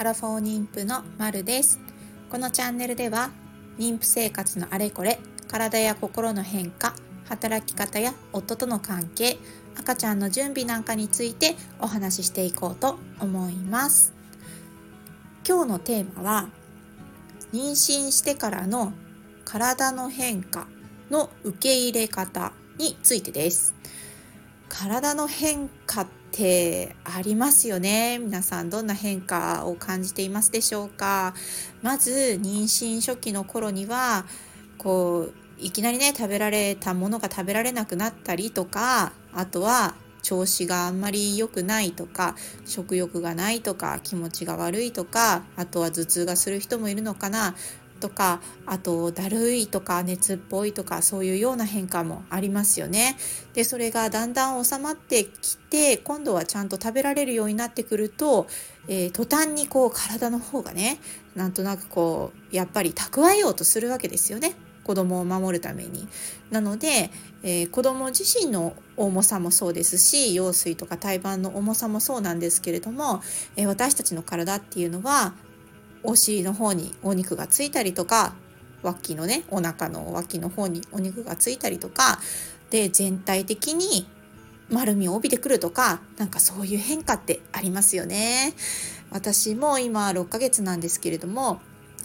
アラフォー妊婦のまるです。このチャンネルでは妊婦生活のあれこれ体や心の変化働き方や夫との関係赤ちゃんの準備なんかについてお話ししていこうと思います。今日のテーマは妊娠してからの体の変化の受け入れ方についてです。体の変化っててありますよね。皆さんどんな変化を感じていますでしょうか。まず妊娠初期の頃にはこういきなりね食べられたものが食べられなくなったりとかあとは調子があんまり良くないとか食欲がないとか気持ちが悪いとかあとは頭痛がする人もいるのかな。とかあとだるいとか熱っぽいとかそういうような変化もありますよね。でそれがだんだん収まってきて今度はちゃんと食べられるようになってくると、えー、途端にこう体の方がねなんとなくこうやっぱり蓄えようとするわけですよね。子供を守るために。なので、えー、子供自身の重さもそうですし羊水とか胎盤の重さもそうなんですけれども、えー、私たちの体っていうのはお尻の方にお肉がついたりとか脇のねお腹の脇の方にお肉がついたりとかで全体的に丸みを帯びてくるとかなんかそういう変化ってありますよね。私も今6ヶ月なんですけれども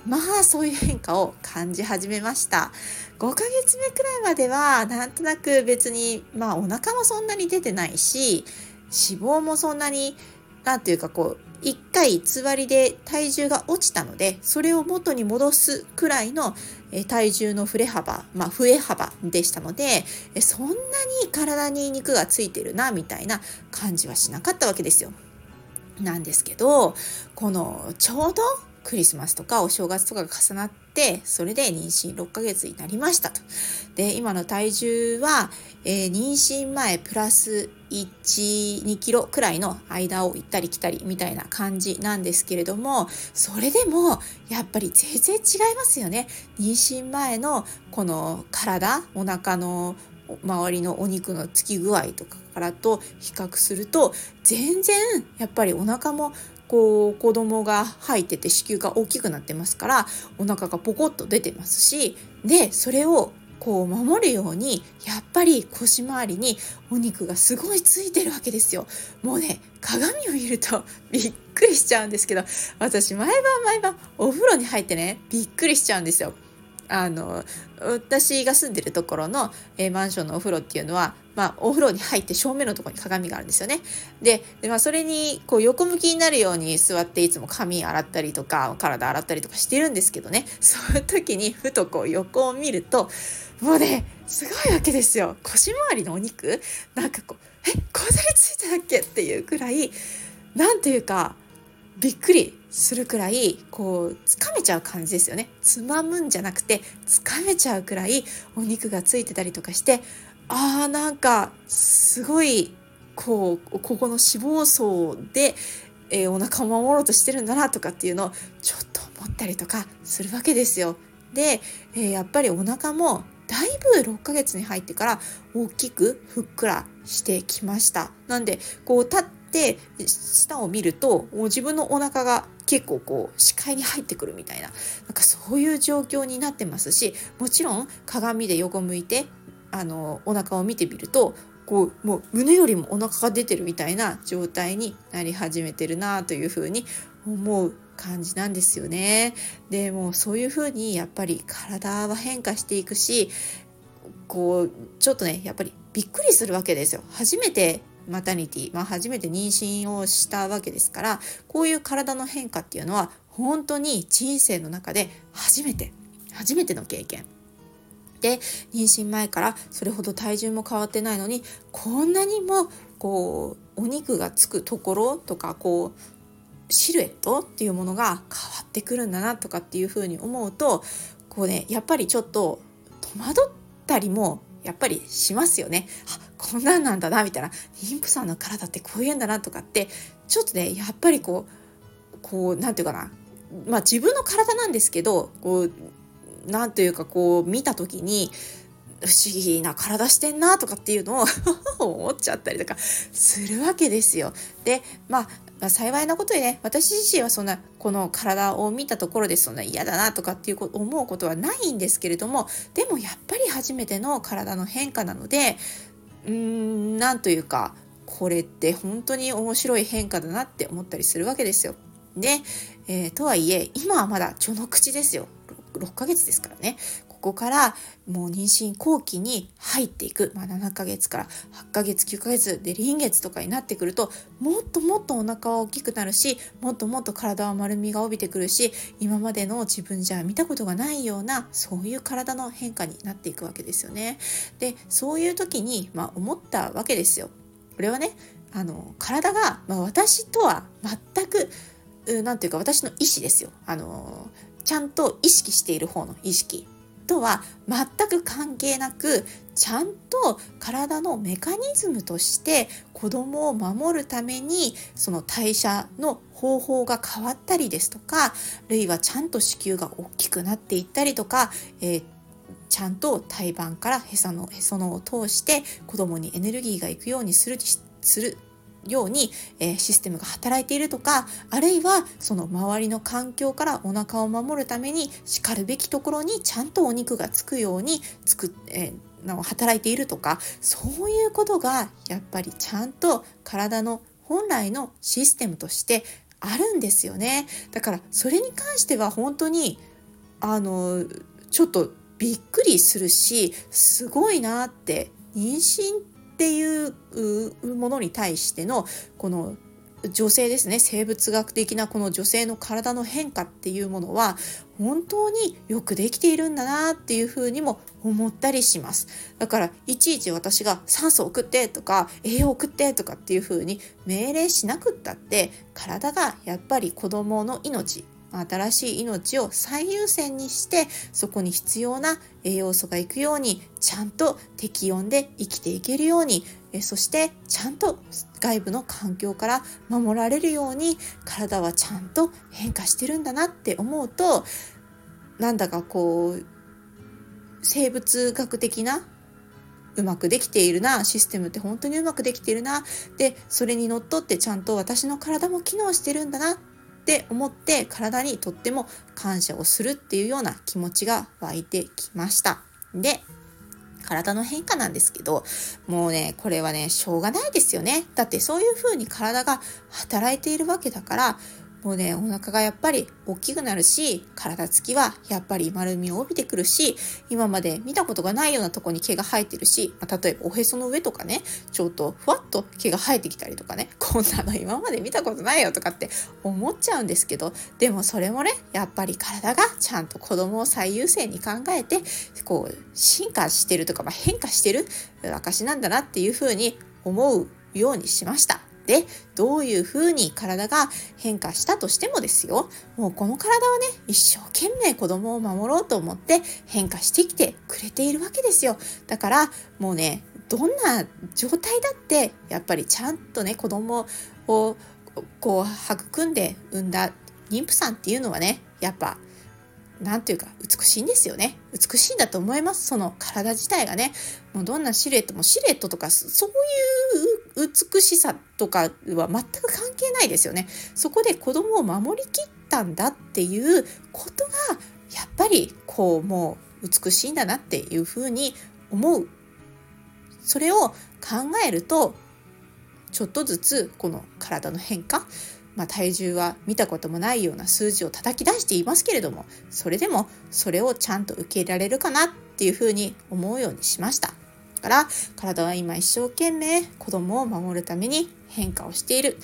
まあそういう変化を感じ始めました5ヶ月目くらいまではなんとなく別にまあお腹もそんなに出てないし脂肪もそんなになんていうかこう1回偽りで体重が落ちたのでそれを元に戻すくらいの体重の振れ幅、まあ、増え幅でしたのでそんなに体に肉がついてるなみたいな感じはしなかったわけですよ。なんですけどこのちょうどクリスマスとかお正月とかが重なってそれで妊娠6ヶ月になりましたと。で今の体重は、えー、妊娠前プラス12キロくらいの間を行ったり来たりみたいな感じなんですけれどもそれでもやっぱり全然違いますよね。妊娠前のこの体お腹の周りのお肉のつき具合とかからと比較すると全然やっぱりお腹もこう子供が入ってて子宮が大きくなってますからお腹がポコッと出てますしでそれをこう守るようにやっぱり腰回りにお肉がすごいついてるわけですよ。もうね鏡を見ると びっくりしちゃうんですけど私毎晩毎晩お風呂に入ってねびっくりしちゃうんですよ。あの私が住んでるところの、えー、マンションのお風呂っていうのはまあ、お風呂に入って正面のところに鏡があるんですよね。で、まあ、それにこう横向きになるように座っていつも髪洗ったりとか体洗ったりとかしてるんですけどね。そういう時にふとこう横を見るともうねすごいわけですよ。腰回りのお肉。なんかこうえこんなについてたっけ？っていうくらいなんていうかびっくり。するくらいこうつかめちゃう感じですよねつまむんじゃなくてつかめちゃうくらいお肉がついてたりとかしてあーなんかすごいこうここの脂肪層で、えー、お腹を守ろうとしてるんだなとかっていうのをちょっと思ったりとかするわけですよ。で、えー、やっぱりお腹もだいぶ6ヶ月に入ってから大きくふっくらしてきました。なんでこう立って下を見るともう自分のお腹が結構こう視界に入ってくるみたいななんかそういう状況になってますしもちろん鏡で横向いてあのお腹を見てみるとこうもう胸よりもお腹が出てるみたいな状態になり始めてるなというふうに思う感じなんですよね。でもそういうふうにやっぱり体は変化していくしこうちょっとねやっぱりびっくりするわけですよ。初めてマタニティ、まあ、初めて妊娠をしたわけですからこういう体の変化っていうのは本当に人生の中で初めて初めての経験で妊娠前からそれほど体重も変わってないのにこんなにもこうお肉がつくところとかこうシルエットっていうものが変わってくるんだなとかっていうふうに思うとこうねやっぱりちょっと戸惑ったりもやっぱりしますよね。あこんなんなんだなみたいな妊婦さんの体ってこういうんだなとかってちょっとねやっぱりこうこう何て言うかなまあ自分の体なんですけどこうなんというかこう見た時に不思議な体してんなとかっていうのを 思っちゃったりとかするわけですよ。でまあまあ、幸いなことにね私自身はそんなこの体を見たところでそんな嫌だなとかっていう思うことはないんですけれどもでもやっぱり初めての体の変化なのでうーんなんというかこれって本当に面白い変化だなって思ったりするわけですよ。で、えー、とはいえ今はまだ序の口ですよ 6, ヶ月ですからねこからもう妊娠後期に入っていく、まあ、7ヶ月から8ヶ月9ヶ月で臨月とかになってくるともっともっとお腹は大きくなるしもっともっと体は丸みが帯びてくるし今までの自分じゃ見たことがないようなそういう体の変化になっていくわけですよね。でそういう時に、まあ、思ったわけですよ。これはねあの体が、まあ、私とは全く何ていうか私の意思ですよ。あのちゃんと意識している方の意識とは全く関係なくちゃんと体のメカニズムとして子供を守るためにその代謝の方法が変わったりですとかあるいはちゃんと子宮が大きくなっていったりとか、えー、ちゃんと胎盤からへそのへそのを通して子供にエネルギーがいくようにするするように、えー、システムが働いているとかあるいはその周りの環境からお腹を守るためにしかるべきところにちゃんとお肉がつくようにつく、えー、働いているとかそういうことがやっぱりちゃんと体の本来のシステムとしてあるんですよね。だからそれに関しては本当にあのちょっとびっくりするしすごいなって妊娠ってていうものに対してのこの女性ですね生物学的なこの女性の体の変化っていうものは本当によくできているんだなっていうふうにも思ったりします。だからいちいち私が酸素を送ってとか栄養を送ってとかっていうふうに命令しなくったって体がやっぱり子供の命新しい命を最優先にしてそこに必要な栄養素がいくようにちゃんと適温で生きていけるようにそしてちゃんと外部の環境から守られるように体はちゃんと変化してるんだなって思うとなんだかこう生物学的なうまくできているなシステムって本当にうまくできているなでそれにのっとってちゃんと私の体も機能してるんだなって思って体にとっても感謝をするっていうような気持ちが湧いてきました。で、体の変化なんですけど、もうね、これはね、しょうがないですよね。だってそういう風に体が働いているわけだから、もうね、お腹がやっぱり大きくなるし、体つきはやっぱり丸みを帯びてくるし、今まで見たことがないようなとこに毛が生えてるし、まあ、例えばおへその上とかね、ちょっとふわっと毛が生えてきたりとかね、こんなの今まで見たことないよとかって思っちゃうんですけど、でもそれもね、やっぱり体がちゃんと子供を最優先に考えて、こう、進化してるとか、まあ、変化してる証なんだなっていうふうに思うようにしました。でどういうふうに体が変化したとしてもですよ。もうこの体はね一生懸命子供を守ろうと思って変化してきてくれているわけですよ。だからもうねどんな状態だってやっぱりちゃんとね子供をこう育んで産んだ妊婦さんっていうのはねやっぱ何ていうか美しいんですよね。美しいんだと思います。その体自体がね。もうどんなシルエットもシルエットとかそういう美しさとかは全く関係ないですよね。そこで子供を守りきったんだっていうことがやっぱりこうもう美しいんだなっていうふうに思う。それを考えるとちょっとずつこの体の変化まあ、体重は見たこともないような数字を叩き出していますけれどもそれでもそれをちゃんと受け入れられるかなっていうふうに思うようにしました。から体は今一生懸命子供を守るために変化をしている。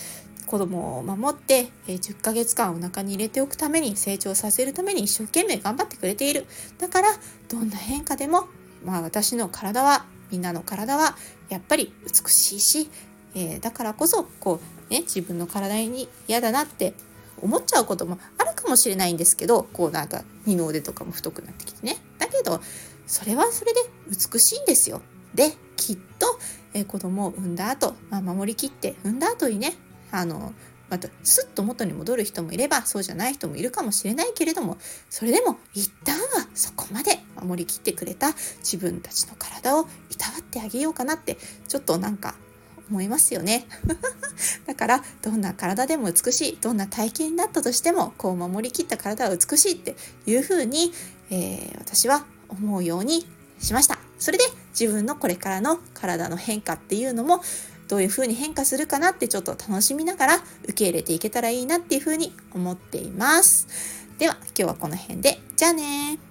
子供を守ってえ10ヶ月間お腹に入れておくために成長させるために一生懸命頑張ってくれている。だからどんな変化でもまあ私の体はみんなの体はやっぱり美しいし、えー、だからこそこうね、自分の体に嫌だなって思っちゃうこともあるかもしれないんですけどこうなんか二の腕とかも太くなってきてね。だけどそれはそれで美しいんですよ。できっと、え子供を産んだ後、まあ、守りきって産んだ後にねあのまたスッと元に戻る人もいればそうじゃない人もいるかもしれないけれどもそれでも一旦はそこまで守りきってくれた自分たちの体をいたわってあげようかなってちょっとなんか思いますよね。だからどんな体でも美しいどんな体型になったとしてもこう守りきった体は美しいっていうふうに、えー、私は思うようにしました。それで自分のこれからの体の変化っていうのもどういう風に変化するかなってちょっと楽しみながら受け入れていけたらいいなっていう風に思っています。では今日はこの辺で。じゃあね